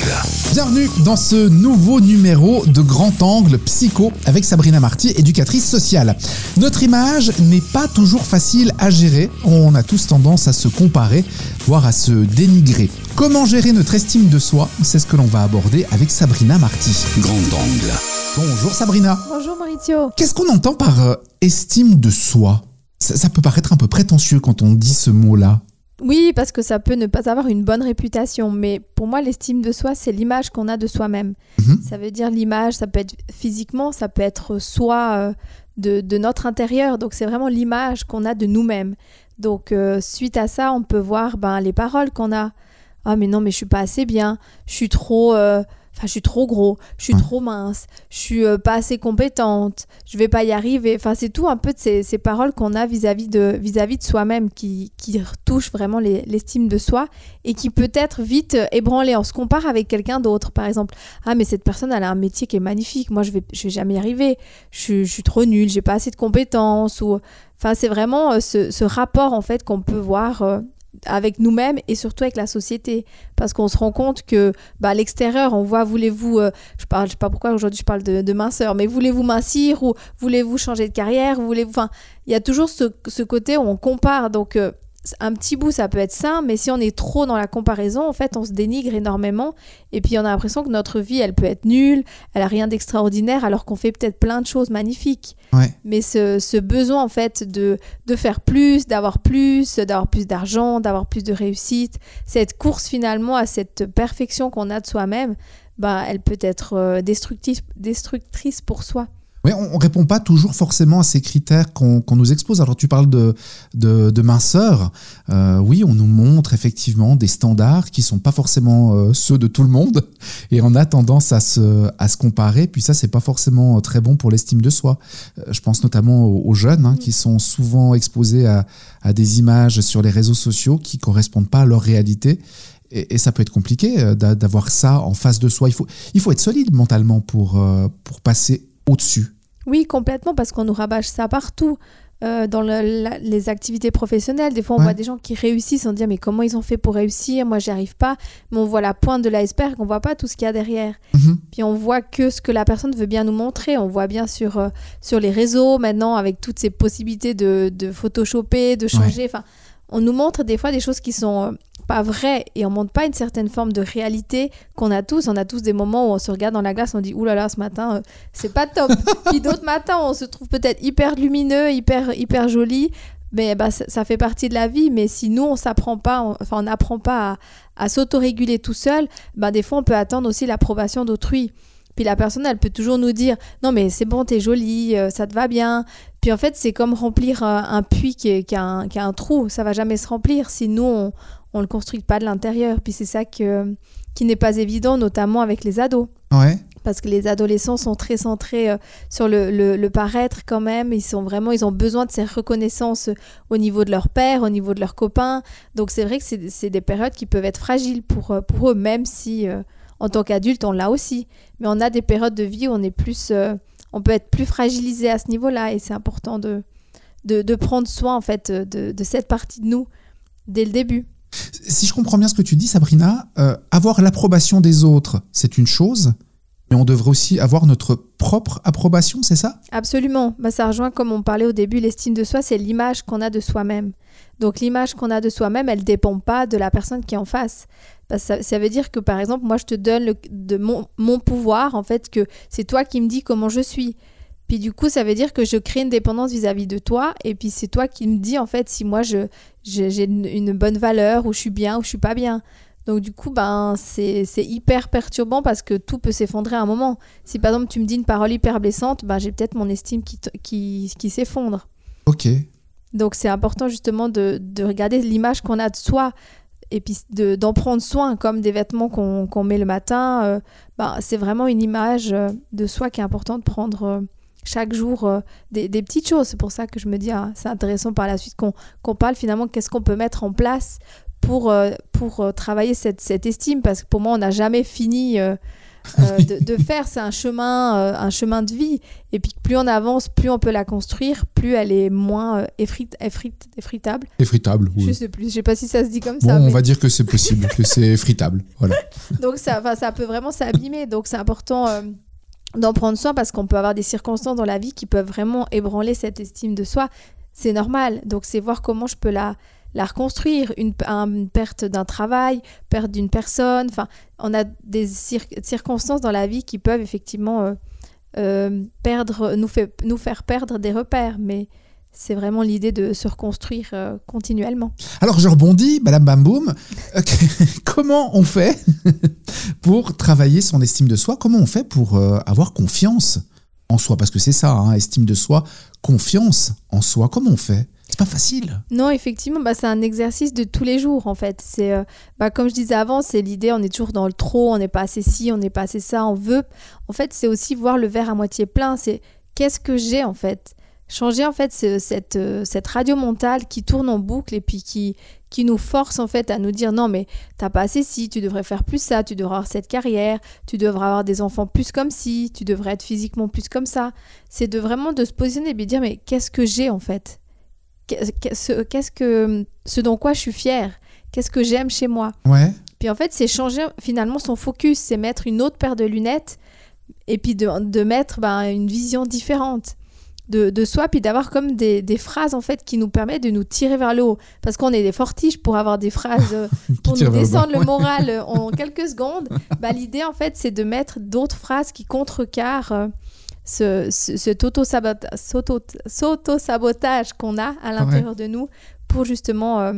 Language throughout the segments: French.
Angle. Bienvenue dans ce nouveau numéro de Grand Angle Psycho avec Sabrina Marty, éducatrice sociale. Notre image n'est pas toujours facile à gérer. On a tous tendance à se comparer, voire à se dénigrer. Comment gérer notre estime de soi? C'est ce que l'on va aborder avec Sabrina Marty. Grand Angle. Bonjour Sabrina. Bonjour Maurizio. Qu'est-ce qu'on entend par euh, estime de soi? Ça, ça peut paraître un peu prétentieux quand on dit ce mot-là. Oui, parce que ça peut ne pas avoir une bonne réputation, mais pour moi, l'estime de soi, c'est l'image qu'on a de soi-même. Mhm. Ça veut dire l'image, ça peut être physiquement, ça peut être soi euh, de, de notre intérieur. Donc, c'est vraiment l'image qu'on a de nous-mêmes. Donc, euh, suite à ça, on peut voir ben, les paroles qu'on a. Ah, mais non, mais je suis pas assez bien. Je suis trop. euh, Enfin, je suis trop gros, je suis Ouais. trop mince, je suis euh, pas assez compétente, je vais pas y arriver. Enfin, c'est tout un peu de ces, ces paroles qu'on a vis-à-vis de, vis-à-vis de soi-même qui, qui touchent vraiment les- l'estime de soi et qui peut être vite euh, ébranlée. On se compare avec quelqu'un d'autre, par exemple. Ah, mais cette personne, elle a un métier qui est magnifique. Moi, je vais, je vais jamais y arriver. Je, suis- je suis trop nulle, j'ai pas assez de compétences. Ou... Enfin, c'est vraiment euh, ce, ce rapport, en fait, qu'on peut voir avec nous-mêmes et surtout avec la société. Parce qu'on se rend compte que, bah, à l'extérieur, on voit, voulez-vous, euh, je parle, je sais pas pourquoi aujourd'hui je parle de, minceur, mais voulez-vous mincir ou voulez-vous changer de carrière, voulez-vous, il y a toujours ce, ce côté où on compare. Donc, euh, un petit bout, ça peut être sain, mais si on est trop dans la comparaison, en fait, on se dénigre énormément. Et puis, on a l'impression que notre vie, elle peut être nulle, elle a rien d'extraordinaire, alors qu'on fait peut-être plein de choses magnifiques. Ouais. Mais ce, ce besoin, en fait, de, de faire plus, d'avoir plus, d'avoir plus d'argent, d'avoir plus de réussite, cette course finalement à cette perfection qu'on a de soi-même, bah, elle peut être euh, destructrice, destructrice pour soi. Oui, on, on répond pas toujours forcément à ces critères qu'on qu'on nous expose. Alors tu parles de, de, minceur. Euh, oui, on nous montre effectivement des standards qui sont pas forcément euh, ceux de tout le monde, et on a tendance à se, à se comparer. Puis ça, c'est pas forcément euh, très bon pour l'estime de soi. Je pense notamment aux, jeunes hein, qui sont souvent exposés à, à des images sur les réseaux sociaux qui correspondent pas à leur réalité. Et, ça peut être compliqué d'a- d'avoir ça en face de soi. Il faut, il faut être solide mentalement pour, pour passer au-dessus. Oui, complètement, parce qu'on nous rabâche ça partout. Euh, dans le- la- les activités professionnelles, des fois on Ouais. voit des gens qui réussissent, on dit mais comment ils ont fait pour réussir? Moi j'y arrive pas, mais on voit la pointe de l'iceberg, on voit pas tout ce qu'il y a derrière. Mhm. Puis on voit que ce que la personne veut bien nous montrer. On voit bien sur, euh, sur les réseaux maintenant avec toutes ces possibilités de, de photoshopper, de changer. Enfin, on nous montre des fois des choses qui sont euh, pas vraies et on montre pas une certaine forme de réalité qu'on a tous. On a tous des moments où on se regarde dans la glace, on dit oulala ce matin euh, c'est pas top. Puis d'autres matins on se trouve peut-être hyper lumineux, hyper hyper joli. Mais bah, ça, ça fait partie de la vie. Mais si nous on s'apprend pas, on- enfin on n'apprend pas à, à s'autoréguler tout seul, bah, des fois on peut attendre aussi l'approbation d'autrui. Puis la personne, elle peut toujours nous dire non mais c'est bon, t'es jolie, euh, ça te va bien. Puis en fait, c'est comme remplir euh, un puits qui, est- qui a un, qui a un trou, ça va jamais se remplir si nous on, on le construit pas de l'intérieur. Puis c'est ça que, qui n'est pas évident, notamment avec les ados Ouais. parce que les adolescents sont très centrés euh, sur le, le- le paraître quand même. Ils sont vraiment, ils ont besoin de ces reconnaissances au niveau de leur père, au niveau de leurs copains. Donc c'est vrai que c'est des périodes qui peuvent être fragiles pour, euh, pour eux, même si euh, en tant qu'adulte on l'a aussi. Mais on a des périodes de vie où on est plus, euh, on peut être plus fragilisé à ce niveau-là, et c'est important de, de, prendre soin en fait de, de cette partie de nous dès le début. Si je comprends bien ce que tu dis, Sabrina, euh, avoir l'approbation des autres, c'est une chose, mais on devrait aussi avoir notre propre approbation, c'est ça? Absolument. Bah, ça rejoint, comme on parlait au début, l'estime de soi, c'est l'image qu'on a de soi-même. Donc l'image qu'on a de soi-même, elle ne dépend pas de la personne qui est en face. Que ça, veut dire que, par exemple, moi, je te donne de mon, pouvoir, en fait, que c'est toi qui me dis comment je suis. Puis du coup, ça veut dire que je crée une dépendance vis-à-vis de toi, et puis c'est toi qui me dis, en fait, si moi, je j'ai une bonne valeur, ou je suis bien, ou je suis pas bien. Donc du coup, ben, c'est hyper perturbant parce que tout peut s'effondrer à un moment. Si par exemple tu me dis une parole hyper blessante, ben, j'ai peut-être mon estime qui, qui, qui s'effondre. Ok. Donc c'est important justement de, de regarder l'image qu'on a de soi et puis de- d'en prendre soin comme des vêtements qu'on met le matin. euh, ben, c'est vraiment une image euh, de soi qui est important de prendre euh, chaque jour euh, des, des petites choses. C'est pour ça que je me dis, ah, c'est intéressant par la suite qu'on qu'on parle finalement qu'est-ce qu'on peut mettre en place pour, euh, pour euh, travailler cette, cette estime parce que pour moi on n'a jamais fini euh, de, de faire. C'est un chemin, un chemin de vie. Et puis plus on avance, plus on peut la construire, plus elle est moins euh, effrit, effrit- effritable. Effritable, oui. Je sais plus, je sais pas si ça se dit comme Bon, ça. on mais- va dire que c'est possible, que c'est effritable. Voilà. Donc ça, ça peut vraiment s'abîmer. Donc c'est important euh, d'en prendre soin parce qu'on peut avoir des circonstances dans la vie qui peuvent vraiment ébranler cette estime de soi. C'est normal. Donc c'est voir comment je peux la, la reconstruire. Une, un- une perte d'un travail, perte d'une personne. Enfin, on a des cir- circonstances dans la vie qui peuvent effectivement euh, euh, perdre, nous, faire perdre des repères. Mais c'est vraiment l'idée de se reconstruire euh, continuellement. Alors je rebondis, Madame Bamboum. Comment on fait pour travailler son estime de soi? Comment on fait pour avoir confiance en soi? Parce que c'est ça, hein, estime de soi, confiance en soi. Comment on fait? Facile. Non, effectivement, bah, c'est un exercice de tous les jours en fait. C'est, euh, bah, comme je disais avant, c'est l'idée, on est toujours dans le trop, on n'est pas assez ci, on n'est pas assez ça, on veut. En fait, c'est aussi voir le verre à moitié plein. C'est qu'est-ce que j'ai en fait? Changer en fait ce- cette, euh, cette radio mentale qui tourne en boucle et puis qui, qui nous force en fait à nous dire non mais t'as pas assez ci, tu devrais faire plus ça, tu devrais avoir cette carrière, tu devrais avoir des enfants plus comme ci, tu devrais être physiquement plus comme ça. C'est de vraiment de se positionner et de dire mais qu'est-ce que j'ai en fait? Qu'est-ce que ce dont quoi je suis fière? Qu'est-ce que j'aime chez moi? Ouais. Puis en fait, c'est changer finalement son focus, c'est mettre une autre paire de lunettes et puis de, de mettre ben, une vision différente de, de soi, puis d'avoir comme des, des phrases en fait qui nous permettent de nous tirer vers le haut. Parce qu'on est des fortiches pour avoir des phrases euh, pour nous descendre le moral euh, en quelques secondes. Bah, L'idée en fait, c'est de mettre d'autres phrases qui contrecarrent euh, ce, ce, cet auto-sabota- s'auto- s'auto-sabotage qu'on a à l'intérieur de nous pour justement euh,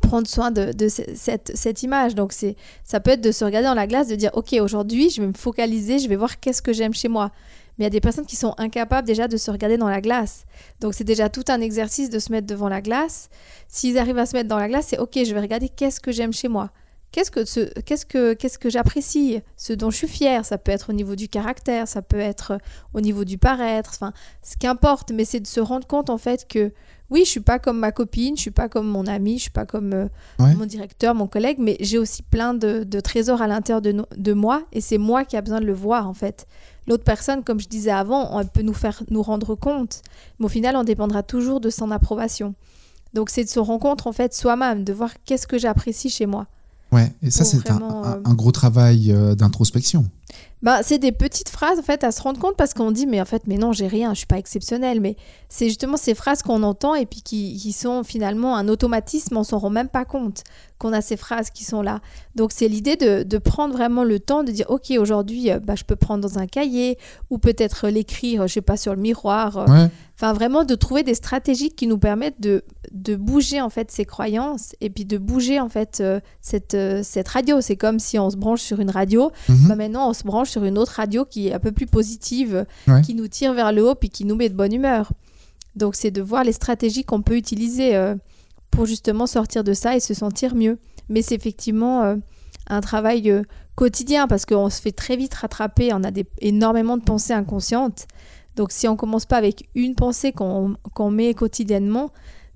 prendre soin de, de ce- cette, cette image. Donc c'est ça peut être de se regarder dans la glace, de dire ok aujourd'hui je vais me focaliser, je vais voir qu'est-ce que j'aime chez moi. Mais il y a des personnes qui sont incapables déjà de se regarder dans la glace. Donc c'est déjà tout un exercice de se mettre devant la glace. S'ils arrivent à se mettre dans la glace, c'est ok, je vais regarder qu'est-ce que j'aime chez moi. Qu'est-ce que, ce, qu'est-ce que, qu'est-ce que j'apprécie? Ce dont je suis fière, ça peut être au niveau du caractère, ça peut être au niveau du paraître, enfin, ce qu'importe, mais c'est de se rendre compte en fait que oui, je suis pas comme ma copine, je suis pas comme mon ami, je suis pas comme euh, Ouais. mon directeur, mon collègue, mais j'ai aussi plein de, de trésors à l'intérieur de, no- de moi et c'est moi qui a besoin de le voir en fait. L'autre personne, comme je disais avant, elle peut nous faire nous rendre compte, mais au final, on dépendra toujours de son approbation. Donc c'est de se rendre compte en fait soi-même, de voir qu'est-ce que j'apprécie chez moi. Ouais. Et ça, c'est un, vraiment, un- euh, un gros travail euh, d'introspection. Bah, c'est des petites phrases en fait à se rendre compte parce qu'on dit mais en fait mais non j'ai rien je suis pas exceptionnel mais c'est justement ces phrases qu'on entend et puis qui, qui sont finalement un automatisme on s'en rend même pas compte qu'on a ces phrases qui sont là donc c'est l'idée de, de prendre vraiment le temps de dire ok aujourd'hui euh, bah, je peux prendre dans un cahier ou peut-être l'écrire je sais pas sur le miroir euh, Ouais. Enfin, vraiment de trouver des stratégies qui nous permettent de, de bouger en fait ces croyances et puis de bouger en fait euh, cette, euh, cette radio. C'est comme si on se branche sur une radio, Mhm. bah maintenant on se branche sur une autre radio qui est un peu plus positive, Ouais. qui nous tire vers le haut puis qui nous met de bonne humeur. Donc c'est de voir les stratégies qu'on peut utiliser euh, pour justement sortir de ça et se sentir mieux. Mais c'est effectivement euh, un travail euh, quotidien parce qu'on se fait très vite rattraper, on a des, énormément de pensées inconscientes. Donc si on commence pas avec une pensée qu'on met quotidiennement,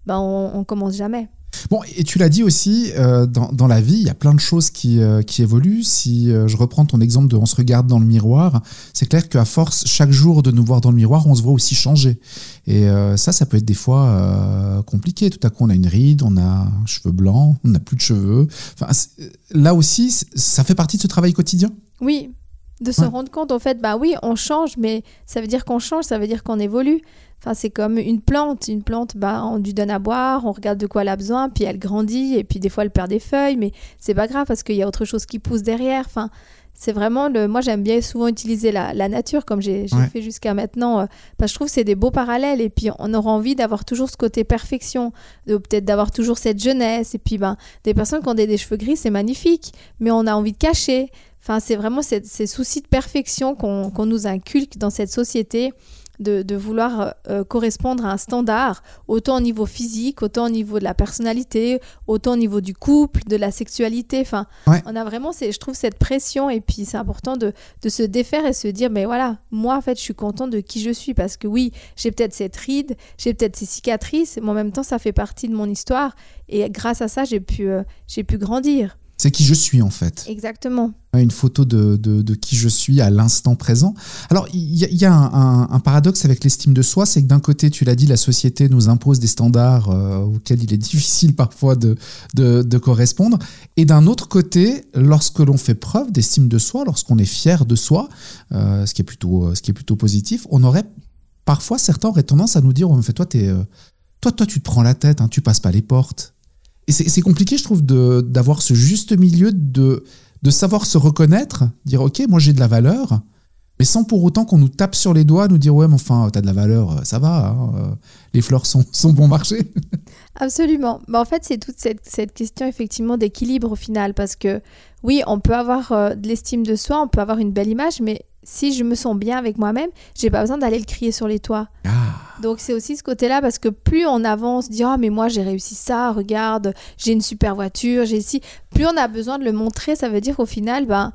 ben on, on commence jamais. Bon, et tu l'as dit aussi, euh, dans, dans la vie, il y a plein de choses qui, euh, qui évoluent. Si euh, je reprends ton exemple de on se regarde dans le miroir, c'est clair qu'à force, chaque jour de nous voir dans le miroir, on se voit aussi changer. Et ça, ça peut être des fois compliqué. Tout à coup, on a une ride, on a un cheveu blanc, on n'a plus de cheveux. Enfin, là aussi, ça fait partie de ce travail quotidien. Oui, de se Ouais. rendre compte, en fait, bah oui, on change, mais ça veut dire qu'on change, ça veut dire qu'on évolue. Enfin, c'est comme une plante. Une plante, bah, on lui donne à boire, on regarde de quoi elle a besoin, puis elle grandit, et puis des fois elle perd des feuilles, mais c'est pas grave parce qu'il y a autre chose qui pousse derrière. Enfin, c'est vraiment le. Moi, j'aime bien souvent utiliser la, la nature comme j'ai Ouais. fait jusqu'à maintenant, euh, parce que je trouve que c'est des beaux parallèles, et puis on aura envie d'avoir toujours ce côté perfection, peut-être d'avoir toujours cette jeunesse, et puis ben, des personnes qui ont des, des cheveux gris, c'est magnifique, mais on a envie de cacher. Enfin, c'est vraiment cette- ces soucis de perfection qu'on qu'on nous inculque dans cette société, de, de vouloir euh, correspondre à un standard, autant au niveau physique, autant au niveau de la personnalité, autant au niveau du couple, de la sexualité. Enfin, Ouais. on a vraiment, c'est- je trouve, cette pression, et puis c'est important de, de se défaire et se dire, mais voilà, moi, en fait, je suis content de qui je suis, parce que oui, j'ai peut-être cette ride, j'ai peut-être ces cicatrices, mais en même temps, ça fait partie de mon histoire, et grâce à ça, j'ai pu, euh, j'ai pu grandir. C'est qui je suis en fait. Exactement. Une photo de, de, qui je suis à l'instant présent. Alors, il y, a, un, paradoxe avec l'estime de soi, c'est que d'un côté, tu l'as dit, la société nous impose des standards euh, auxquels il est difficile parfois de, de correspondre. Et d'un autre côté, lorsque l'on fait preuve d'estime de soi, lorsqu'on est fier de soi, euh, ce, qui est plutôt, ce qui est plutôt positif, on aurait parfois, certains auraient tendance à nous dire, oh, fait, toi, es, euh, toi, toi, tu te prends la tête, hein, tu passes pas les portes. Et c'est compliqué, je trouve, d'avoir ce juste milieu de, de savoir se reconnaître, dire ok, moi j'ai de la valeur, mais sans pour autant qu'on nous tape sur les doigts, nous dire ouais, mais enfin, t'as de la valeur, ça va, hein, euh, les fleurs sont, sont bon marché. Absolument. Bah, en fait, c'est toute cette, cette, question effectivement d'équilibre au final, parce que oui, on peut avoir euh, de l'estime de soi, on peut avoir une belle image, mais si je me sens bien avec moi-même, j'ai pas besoin d'aller le crier sur les toits. Ah. Donc c'est aussi ce côté-là parce que plus on avance, dire ah mais moi j'ai réussi ça, regarde, j'ai une super voiture, j'ai ici, plus on a besoin de le montrer, ça veut dire qu'au final ben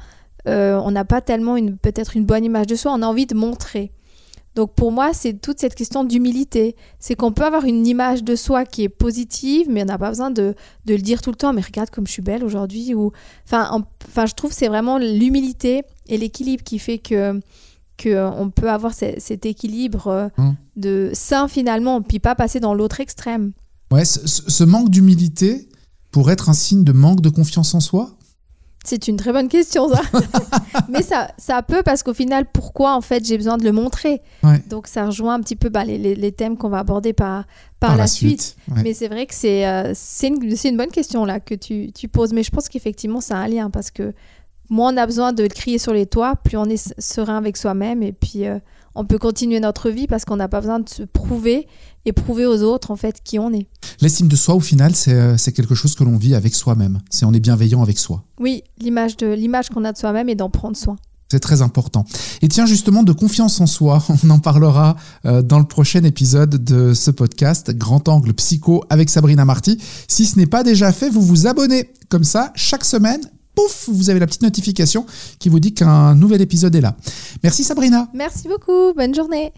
euh, on n'a pas tellement une peut-être une bonne image de soi, on a envie de montrer. Donc pour moi, c'est toute cette question d'humilité. C'est qu'on peut avoir une image de soi qui est positive, mais on n'a pas besoin de, le dire tout le temps. Mais regarde comme je suis belle aujourd'hui. Ou... Enfin, enfin, je trouve c'est vraiment l'humilité et l'équilibre qui fait que qu'on peut avoir cet équilibre euh, hum. de sain finalement, puis pas passer dans l'autre extrême. Ouais, ce manque d'humilité pourrait être un signe de manque de confiance en soi? C'est une très bonne question, ça. Mais ça, ça peut parce qu'au final, pourquoi en fait j'ai besoin de le montrer? Donc ça rejoint un petit peu bah, les, thèmes qu'on va aborder par, par, la, suite. Mais c'est vrai que c'est euh, c'est une, une, bonne question là que tu, tu poses. Mais je pense qu'effectivement, ça a un lien parce que moins on a besoin de crier sur les toits, plus on est serein avec soi-même et puis euh, on peut continuer notre vie parce qu'on n'a pas besoin de se prouver et prouver aux autres en fait qui on est. L'estime de soi au final c'est euh, quelque chose que l'on vit avec soi-même, c'est on est bienveillant avec soi. Oui, l'image de l'image qu'on a de soi-même et d'en prendre soin. C'est très important. Et tiens, justement, de confiance en soi, on en parlera euh, dans le prochain épisode de ce podcast, Grand Angle Psycho avec Sabrina Marty. Si ce n'est pas déjà fait, vous vous abonnez. Comme ça, chaque semaine, pouf, vous avez la petite notification qui vous dit qu'un nouvel épisode est là. Merci Sabrina. Merci beaucoup, bonne journée.